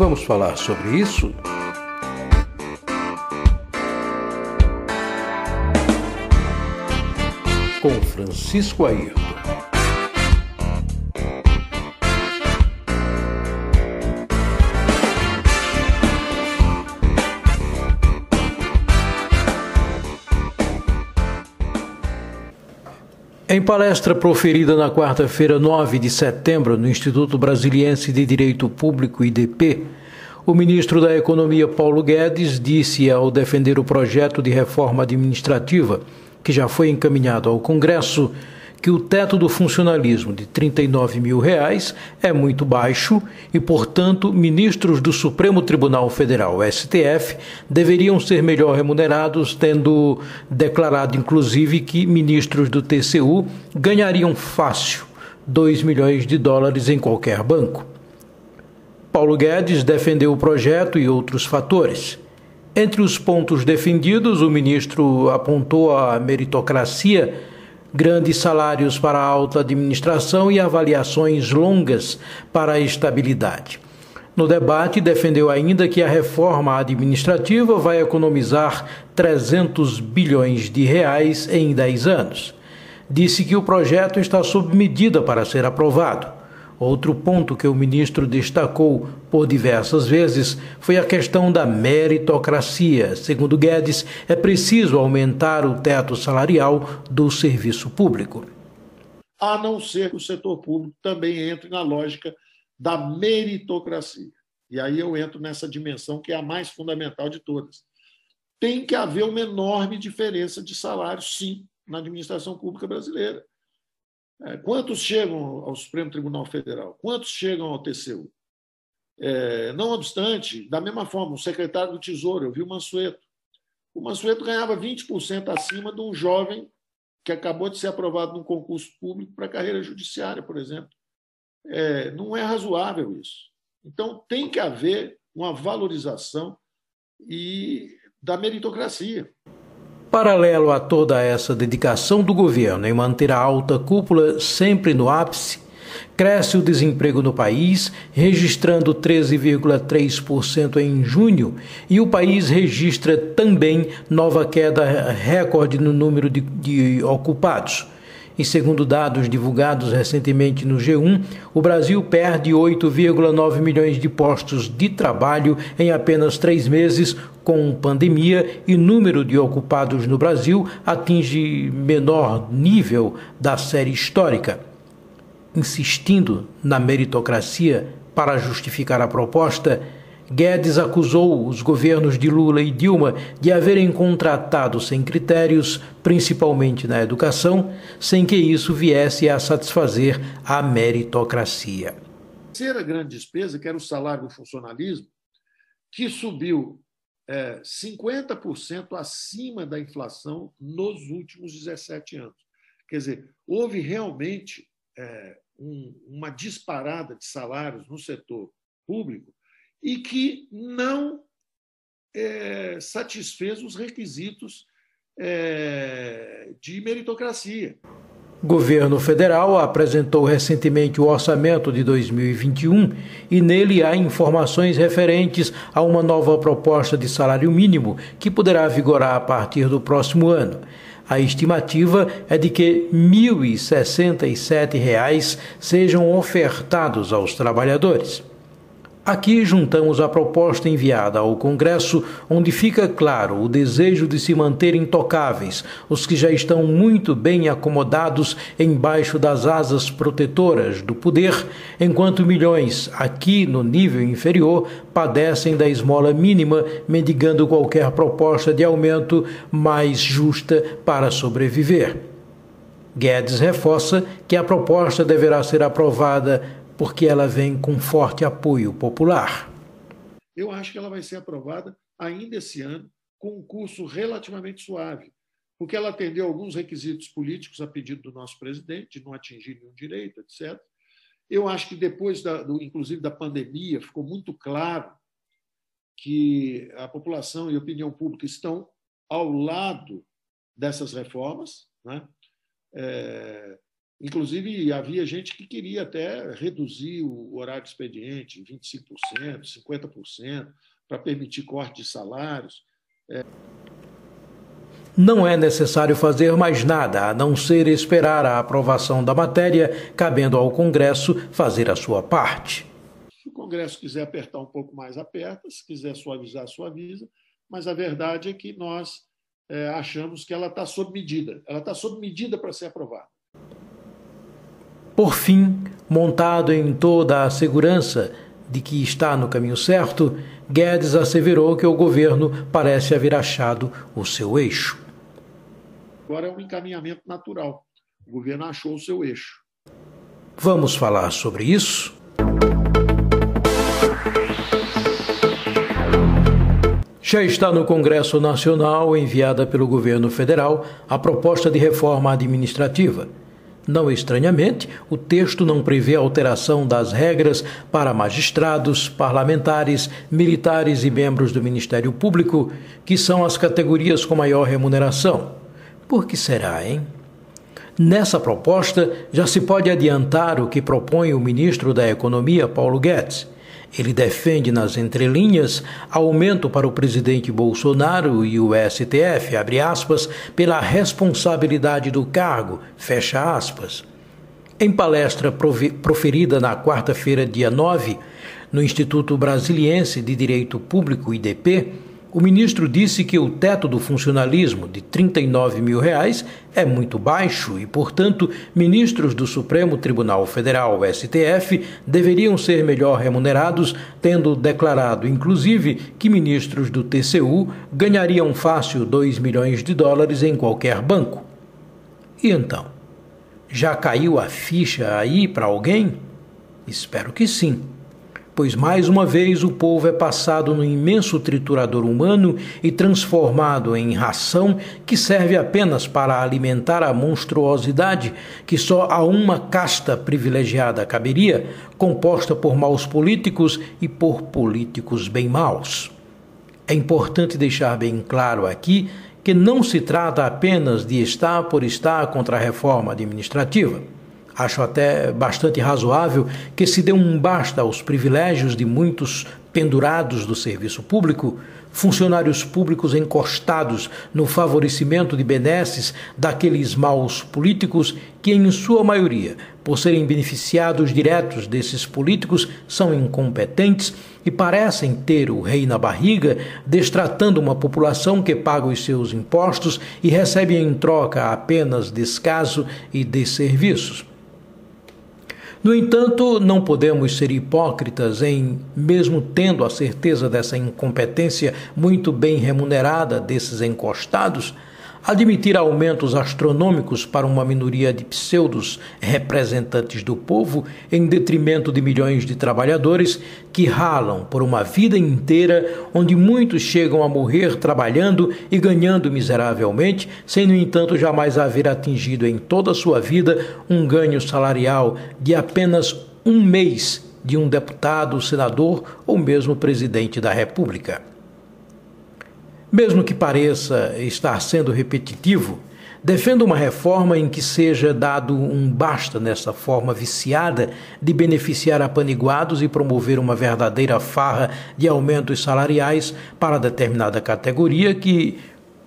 Vamos falar sobre isso? Com Francisco Ayrton. Em palestra proferida na quarta-feira, 9 de setembro, no Instituto Brasiliense de Direito Público, IDP, o ministro da Economia, Paulo Guedes, disse ao defender o projeto de reforma administrativa, que já foi encaminhado ao Congresso, que o teto do funcionalismo de 39 mil reais é muito baixo e, portanto, ministros do Supremo Tribunal Federal, STF, deveriam ser melhor remunerados, tendo declarado, inclusive, que ministros do TCU ganhariam fácil 2 milhões de dólares em qualquer banco. Paulo Guedes defendeu o projeto e outros fatores. Entre os pontos defendidos, o ministro apontou a meritocracia grandes salários para a alta administração e avaliações longas para a estabilidade. No debate, defendeu ainda que a reforma administrativa vai economizar 300 bilhões de reais em 10 anos. Disse que o projeto está sob medida para ser aprovado. Outro ponto que o ministro destacou por diversas vezes foi a questão da meritocracia. Segundo Guedes, é preciso aumentar o teto salarial do serviço público. A não ser que o setor público também entre na lógica da meritocracia. E aí eu entro nessa dimensão que é a mais fundamental de todas. Tem que haver uma enorme diferença de salário, sim, na administração pública brasileira. É, quantos chegam ao Supremo Tribunal Federal? Quantos chegam ao TCU? É, não obstante, da mesma forma, o secretário do Tesouro, eu vi o Mansueto. O Mansueto ganhava 20% acima de um jovem que acabou de ser aprovado num concurso público para carreira judiciária, por exemplo. É, não é razoável isso. Então, tem que haver uma valorização e da meritocracia. Paralelo a toda essa dedicação do governo em manter a alta cúpula sempre no ápice, cresce o desemprego no país, registrando 13,3% em junho, e o país registra também nova queda recorde no número de, de ocupados. E segundo dados divulgados recentemente no G1, o Brasil perde 8,9 milhões de postos de trabalho em apenas três meses com pandemia e número de ocupados no Brasil atinge menor nível da série histórica. Insistindo na meritocracia para justificar a proposta, Guedes acusou os governos de Lula e Dilma de haverem contratado sem critérios, principalmente na educação, sem que isso viesse a satisfazer a meritocracia. A terceira grande despesa, que era o salário do funcionalismo, que subiu é, 50% acima da inflação nos últimos 17 anos. Quer dizer, houve realmente é, um, uma disparada de salários no setor público e que não é, satisfez os requisitos é, de meritocracia. O governo federal apresentou recentemente o orçamento de 2021 e nele há informações referentes a uma nova proposta de salário mínimo que poderá vigorar a partir do próximo ano. A estimativa é de que R$ 1.067 sejam ofertados aos trabalhadores. Aqui juntamos a proposta enviada ao Congresso, onde fica claro o desejo de se manter intocáveis os que já estão muito bem acomodados embaixo das asas protetoras do poder, enquanto milhões, aqui no nível inferior, padecem da esmola mínima, mendigando qualquer proposta de aumento mais justa para sobreviver. Guedes reforça que a proposta deverá ser aprovada porque ela vem com forte apoio popular. Eu acho que ela vai ser aprovada ainda esse ano, com um curso relativamente suave, porque ela atendeu alguns requisitos políticos a pedido do nosso presidente, de não atingir nenhum direito, etc. Eu acho que depois, da, do, inclusive, da pandemia, ficou muito claro que a população e a opinião pública estão ao lado dessas reformas. Né? É, Inclusive, havia gente que queria até reduzir o horário de expediente 25%, 50%, para permitir corte de salários. É... Não é necessário fazer mais nada a não ser esperar a aprovação da matéria, cabendo ao Congresso fazer a sua parte. Se o Congresso quiser apertar um pouco mais, aperta, se quiser suavizar, suaviza, mas a verdade é que nós é, achamos que ela está sob medida. Ela está sob medida para ser aprovada. Por fim, montado em toda a segurança de que está no caminho certo, Guedes asseverou que o governo parece haver achado o seu eixo. Agora é um encaminhamento natural. O governo achou o seu eixo. Vamos falar sobre isso? Já está no Congresso Nacional, enviada pelo governo federal, a proposta de reforma administrativa. Não estranhamente, o texto não prevê alteração das regras para magistrados, parlamentares, militares e membros do Ministério Público, que são as categorias com maior remuneração. Por que será, hein? Nessa proposta, já se pode adiantar o que propõe o ministro da Economia, Paulo Guedes ele defende nas entrelinhas aumento para o presidente Bolsonaro e o STF, abre aspas, pela responsabilidade do cargo, fecha aspas. Em palestra proferida na quarta-feira, dia 9, no Instituto Brasiliense de Direito Público, IDP, o ministro disse que o teto do funcionalismo de 39 mil reais é muito baixo e, portanto, ministros do Supremo Tribunal Federal, STF, deveriam ser melhor remunerados, tendo declarado, inclusive, que ministros do TCU ganhariam fácil 2 milhões de dólares em qualquer banco. E então? Já caiu a ficha aí para alguém? Espero que sim pois mais uma vez o povo é passado no imenso triturador humano e transformado em ração que serve apenas para alimentar a monstruosidade que só a uma casta privilegiada caberia, composta por maus políticos e por políticos bem maus. É importante deixar bem claro aqui que não se trata apenas de estar por estar contra a reforma administrativa. Acho até bastante razoável que se dê um basta aos privilégios de muitos pendurados do serviço público, funcionários públicos encostados no favorecimento de benesses daqueles maus políticos que, em sua maioria, por serem beneficiados diretos desses políticos, são incompetentes e parecem ter o rei na barriga, destratando uma população que paga os seus impostos e recebe em troca apenas descaso e desserviços. No entanto, não podemos ser hipócritas em, mesmo tendo a certeza dessa incompetência muito bem remunerada desses encostados, admitir aumentos astronômicos para uma minoria de pseudos representantes do povo em detrimento de milhões de trabalhadores que ralam por uma vida inteira, onde muitos chegam a morrer trabalhando e ganhando miseravelmente, sem, no entanto, jamais haver atingido em toda a sua vida um ganho salarial de apenas um mês de um deputado, senador ou mesmo presidente da República. Mesmo que pareça estar sendo repetitivo, defendo uma reforma em que seja dado um basta nessa forma viciada de beneficiar apaniguados e promover uma verdadeira farra de aumentos salariais para determinada categoria que,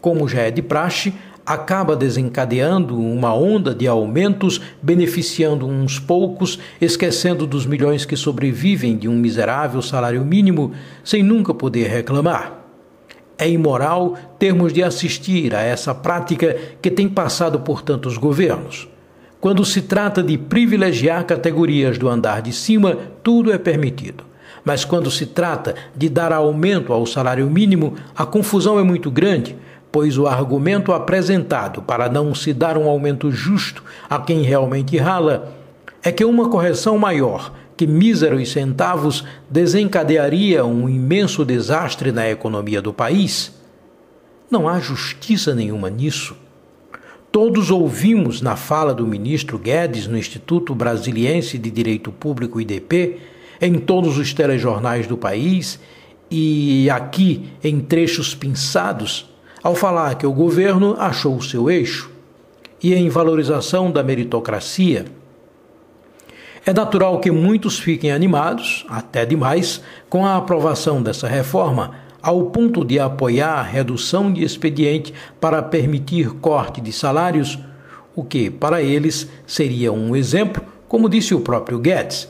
como já é de praxe, acaba desencadeando uma onda de aumentos, beneficiando uns poucos, esquecendo dos milhões que sobrevivem de um miserável salário mínimo sem nunca poder reclamar. É imoral termos de assistir a essa prática que tem passado por tantos governos. Quando se trata de privilegiar categorias do andar de cima, tudo é permitido. Mas quando se trata de dar aumento ao salário mínimo, a confusão é muito grande, pois o argumento apresentado para não se dar um aumento justo a quem realmente rala é que uma correção maior que míseros centavos desencadearia um imenso desastre na economia do país? Não há justiça nenhuma nisso. Todos ouvimos na fala do ministro Guedes no Instituto Brasiliense de Direito Público IDP, em todos os telejornais do país e aqui em trechos pinçados, ao falar que o governo achou o seu eixo. e em valorização da meritocracia. É natural que muitos fiquem animados, até demais, com a aprovação dessa reforma, ao ponto de apoiar a redução de expediente para permitir corte de salários, o que, para eles, seria um exemplo, como disse o próprio Guedes.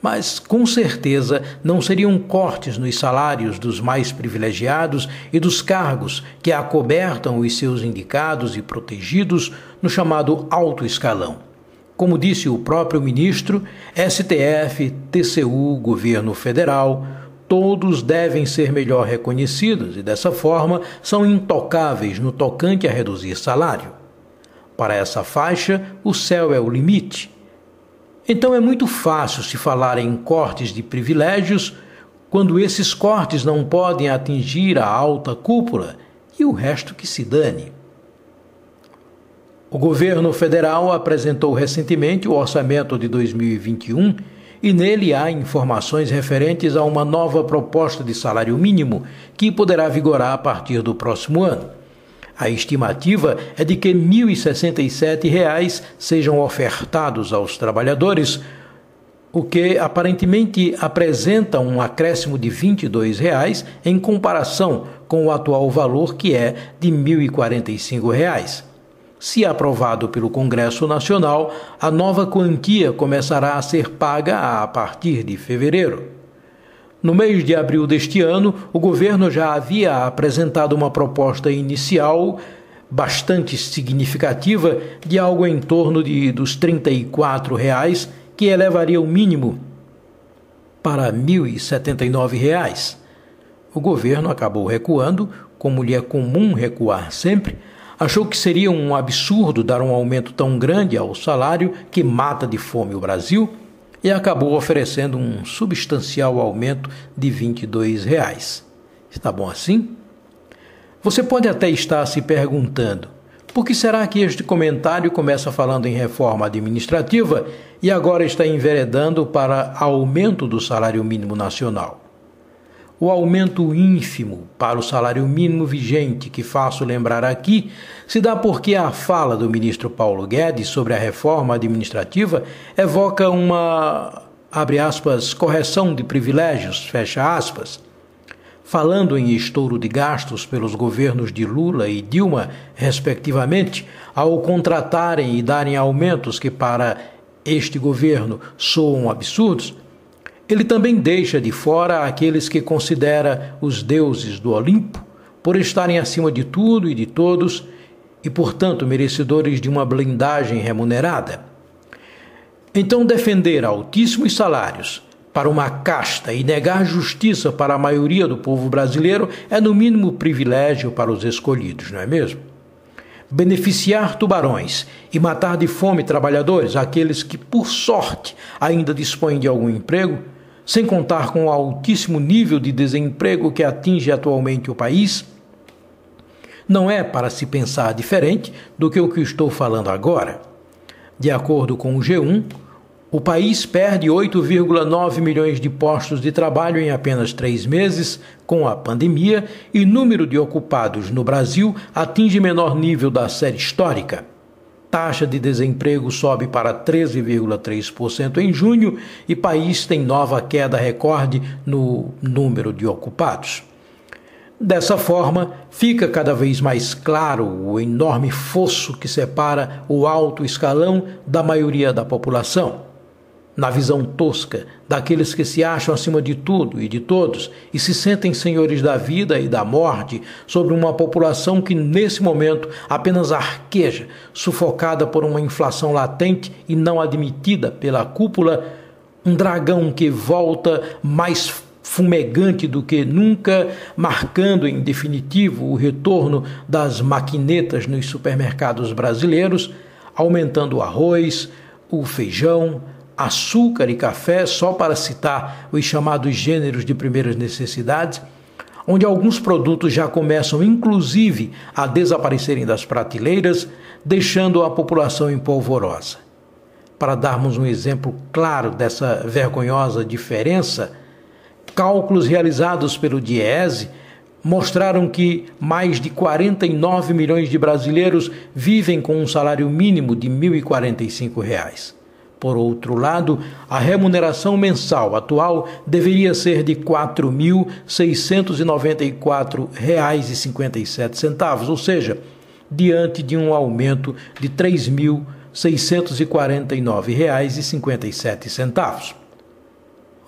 Mas, com certeza, não seriam cortes nos salários dos mais privilegiados e dos cargos que acobertam os seus indicados e protegidos no chamado alto escalão. Como disse o próprio ministro, STF, TCU, governo federal, todos devem ser melhor reconhecidos e, dessa forma, são intocáveis no tocante a reduzir salário. Para essa faixa, o céu é o limite. Então é muito fácil se falar em cortes de privilégios quando esses cortes não podem atingir a alta cúpula e o resto que se dane. O governo federal apresentou recentemente o orçamento de 2021 e nele há informações referentes a uma nova proposta de salário mínimo que poderá vigorar a partir do próximo ano. A estimativa é de que R$ 1.067 sejam ofertados aos trabalhadores, o que aparentemente apresenta um acréscimo de 22 reais em comparação com o atual valor que é de 1.045 reais. Se aprovado pelo Congresso Nacional, a nova quantia começará a ser paga a partir de fevereiro. No mês de abril deste ano, o governo já havia apresentado uma proposta inicial bastante significativa de algo em torno de dos 34 reais, que elevaria o mínimo para 1.079 reais. O governo acabou recuando, como lhe é comum recuar sempre, achou que seria um absurdo dar um aumento tão grande ao salário que mata de fome o Brasil e acabou oferecendo um substancial aumento de 22 reais. Está bom assim? Você pode até estar se perguntando: por que será que este comentário começa falando em reforma administrativa e agora está enveredando para aumento do salário mínimo nacional? O aumento ínfimo para o salário mínimo vigente, que faço lembrar aqui, se dá porque a fala do ministro Paulo Guedes sobre a reforma administrativa evoca uma, abre aspas, correção de privilégios, fecha aspas. Falando em estouro de gastos pelos governos de Lula e Dilma, respectivamente, ao contratarem e darem aumentos que para este governo soam absurdos, ele também deixa de fora aqueles que considera os deuses do Olimpo por estarem acima de tudo e de todos e, portanto, merecedores de uma blindagem remunerada. Então, defender altíssimos salários para uma casta e negar justiça para a maioria do povo brasileiro é, no mínimo, privilégio para os escolhidos, não é mesmo? Beneficiar tubarões e matar de fome trabalhadores, aqueles que, por sorte, ainda dispõem de algum emprego, sem contar com o altíssimo nível de desemprego que atinge atualmente o país, não é para se pensar diferente do que o que estou falando agora. De acordo com o G1, o país perde 8,9 milhões de postos de trabalho em apenas três meses com a pandemia e número de ocupados no Brasil atinge menor nível da série histórica taxa de desemprego sobe para 13,3% em junho e país tem nova queda recorde no número de ocupados. Dessa forma, fica cada vez mais claro o enorme fosso que separa o alto escalão da maioria da população na visão tosca daqueles que se acham acima de tudo e de todos e se sentem senhores da vida e da morte sobre uma população que nesse momento apenas arqueja, sufocada por uma inflação latente e não admitida pela cúpula, um dragão que volta mais fumegante do que nunca, marcando em definitivo o retorno das maquinetas nos supermercados brasileiros, aumentando o arroz, o feijão, açúcar e café, só para citar os chamados gêneros de primeiras necessidades, onde alguns produtos já começam inclusive a desaparecerem das prateleiras, deixando a população em polvorosa. Para darmos um exemplo claro dessa vergonhosa diferença, cálculos realizados pelo DIESE mostraram que mais de 49 milhões de brasileiros vivem com um salário mínimo de 1.045 reais. Por outro lado, a remuneração mensal atual deveria ser de R$ 4.694,57, ou seja, diante de um aumento de R$ 3.649,57.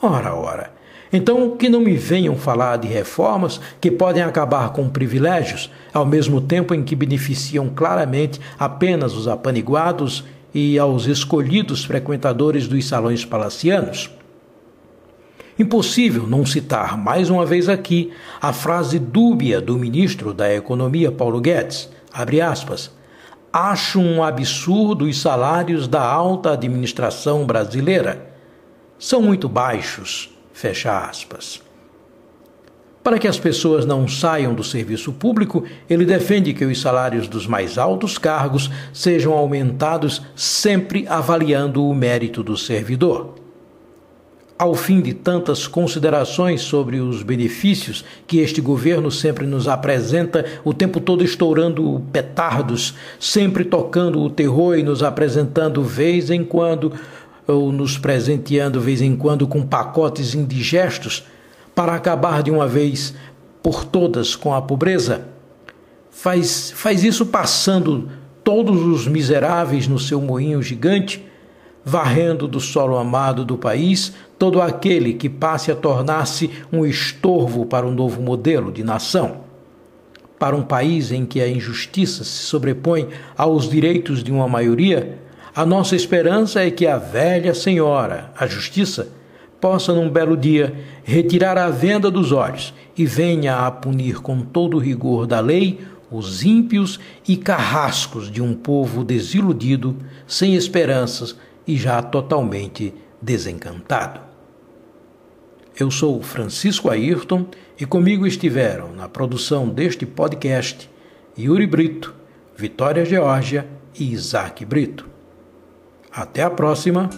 Ora, ora. Então, que não me venham falar de reformas que podem acabar com privilégios, ao mesmo tempo em que beneficiam claramente apenas os apaniguados e aos escolhidos frequentadores dos salões palacianos. Impossível não citar mais uma vez aqui a frase dúbia do ministro da Economia Paulo Guedes, abre aspas, acho um absurdo os salários da alta administração brasileira. São muito baixos, fecha aspas. Para que as pessoas não saiam do serviço público, ele defende que os salários dos mais altos cargos sejam aumentados sempre avaliando o mérito do servidor. Ao fim de tantas considerações sobre os benefícios que este governo sempre nos apresenta, o tempo todo estourando petardos, sempre tocando o terror e nos apresentando vez em quando, ou nos presenteando vez em quando com pacotes indigestos, para acabar de uma vez por todas com a pobreza? Faz, faz isso passando todos os miseráveis no seu moinho gigante varrendo do solo amado do país todo aquele que passe a tornar-se um estorvo para um novo modelo de nação. Para um país em que a injustiça se sobrepõe aos direitos de uma maioria, a nossa esperança é que a velha senhora, a justiça, possa num belo dia retirar a venda dos olhos e venha a punir com todo o rigor da lei os ímpios e carrascos de um povo desiludido, sem esperanças e já totalmente desencantado. Eu sou Francisco Ayrton e comigo estiveram na produção deste podcast Yuri Brito, Vitória Geórgia e Isaac Brito. Até a próxima!